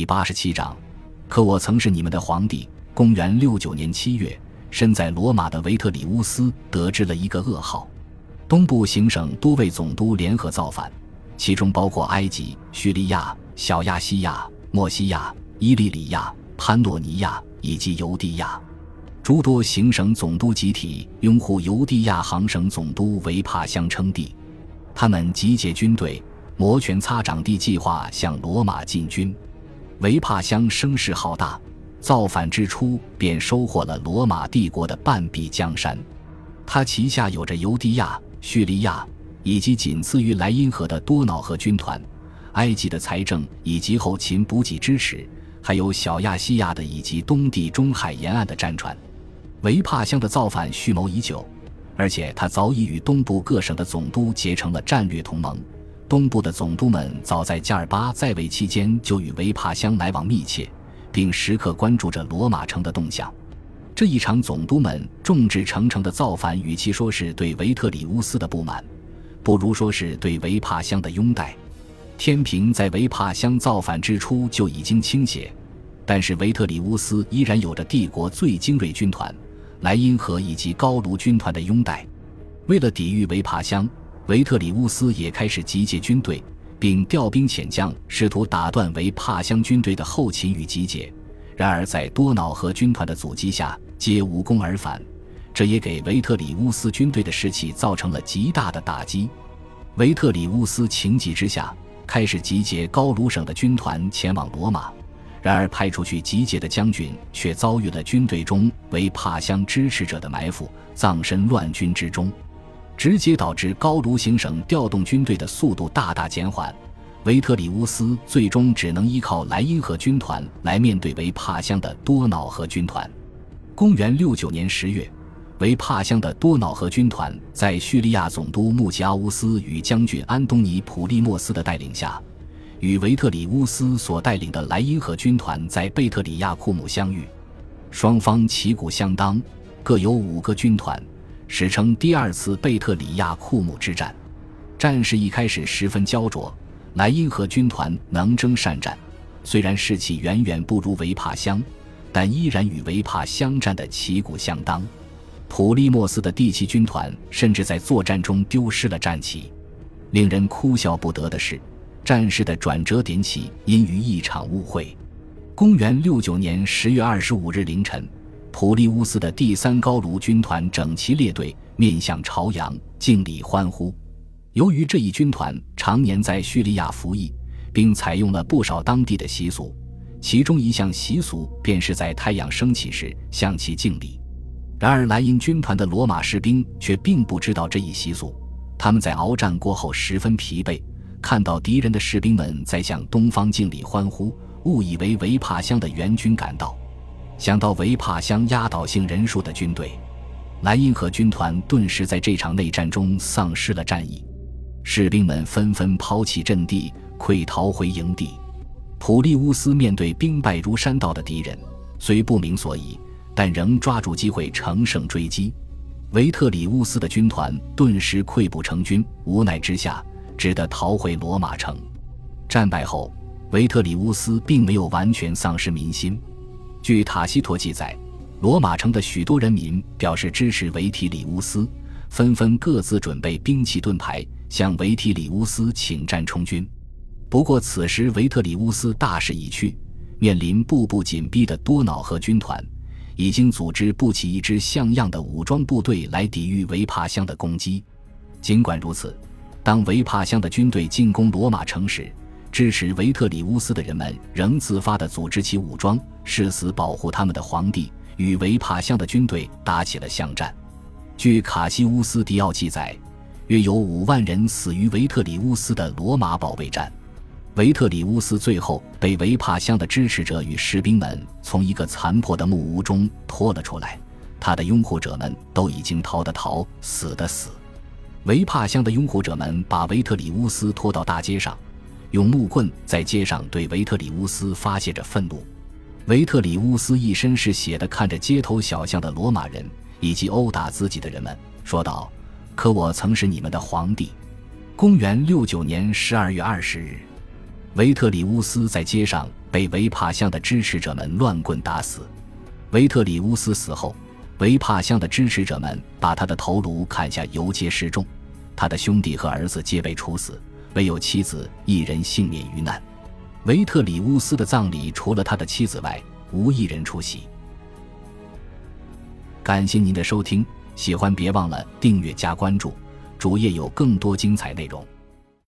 第八十七章，可我曾是你们的皇帝。公元六九年七月，身在罗马的维特里乌斯得知了一个噩耗：东部行省多位总督联合造反，其中包括埃及、叙利亚、小亚细亚、墨西亚、伊利里亚、潘诺尼亚以及犹地亚。诸多行省总督集体拥护犹地亚行省总督维帕相称帝，他们集结军队，摩拳擦掌地计划向罗马进军。维帕乡声势浩大，造反之初便收获了罗马帝国的半壁江山。他旗下有着犹地亚、叙利亚以及仅次于莱茵河的多瑙河军团，埃及的财政以及后勤补给支持，还有小亚细亚的以及东地中海沿岸的战船。维帕乡的造反蓄谋已久，而且他早已与东部各省的总督结成了战略同盟。东部的总督们早在加尔巴在位期间就与维帕乡来往密切，并时刻关注着罗马城的动向。这一场总督们众志成城的造反，与其说是对维特里乌斯的不满，不如说是对维帕乡的拥戴。天平在维帕乡造反之初就已经倾斜，但是维特里乌斯依然有着帝国最精锐军团——莱茵河以及高卢军团的拥戴。为了抵御维帕乡。维特里乌斯也开始集结军队，并调兵遣将，试图打断维帕乡军队的后勤与集结。然而，在多瑙河军团的阻击下，皆无功而返。这也给维特里乌斯军队的士气造成了极大的打击。维特里乌斯情急之下，开始集结高卢省的军团前往罗马。然而，派出去集结的将军却遭遇了军队中维帕乡支持者的埋伏，葬身乱军之中。直接导致高卢行省调动军队的速度大大减缓，维特里乌斯最终只能依靠莱茵河军团来面对维帕乡的多瑙河军团。公元六九年十月，维帕乡的多瑙河军团在叙利亚总督穆吉阿乌斯与将军安东尼普利莫斯的带领下，与维特里乌斯所带领的莱茵河军团在贝特里亚库姆相遇，双方旗鼓相当，各有五个军团。史称第二次贝特里亚库姆之战，战事一开始十分焦灼，莱茵河军团能征善战，虽然士气远远不如维帕乡，但依然与维帕乡战的旗鼓相当。普利莫斯的第七军团甚至在作战中丢失了战旗。令人哭笑不得的是，战事的转折点起因于一场误会。公元六九年十月二十五日凌晨。普利乌斯的第三高卢军团整齐列队，面向朝阳，敬礼欢呼。由于这一军团常年在叙利亚服役，并采用了不少当地的习俗，其中一项习俗便是在太阳升起时向其敬礼。然而，莱茵军团的罗马士兵却并不知道这一习俗。他们在鏖战过后十分疲惫，看到敌人的士兵们在向东方敬礼欢呼，误以为维帕乡的援军赶到。想到维帕乡压倒性人数的军队，莱茵河军团顿时在这场内战中丧失了战意，士兵们纷纷抛弃阵地，溃逃回营地。普利乌斯面对兵败如山倒的敌人，虽不明所以，但仍抓住机会乘胜追击。维特里乌斯的军团顿时溃不成军，无奈之下只得逃回罗马城。战败后，维特里乌斯并没有完全丧失民心。据塔西佗记载，罗马城的许多人民表示支持维提里乌斯，纷纷各自准备兵器盾牌，向维提里乌斯请战充军。不过，此时维特里乌斯大势已去，面临步步紧逼的多瑙河军团，已经组织不起一支像样的武装部队来抵御维帕乡的攻击。尽管如此，当维帕乡的军队进攻罗马城时，支持维特里乌斯的人们仍自发地组织起武装，誓死保护他们的皇帝，与维帕乡的军队打起了巷战。据卡西乌斯·迪奥记载，约有五万人死于维特里乌斯的罗马保卫战。维特里乌斯最后被维帕乡的支持者与士兵们从一个残破的木屋中拖了出来，他的拥护者们都已经逃的逃，死的死。维帕乡的拥护者们把维特里乌斯拖到大街上。用木棍在街上对维特里乌斯发泄着愤怒，维特里乌斯一身是血的看着街头小巷的罗马人以及殴打自己的人们，说道：“可我曾是你们的皇帝。”公元六九年十二月二十日，维特里乌斯在街上被维帕乡的支持者们乱棍打死。维特里乌斯死后，维帕乡的支持者们把他的头颅砍下游街示众，他的兄弟和儿子皆被处死，唯有妻子一人幸免于难。维特里乌斯的葬礼除了他的妻子外，无一人出席。感谢您的收听，喜欢别忘了订阅加关注，主页有更多精彩内容。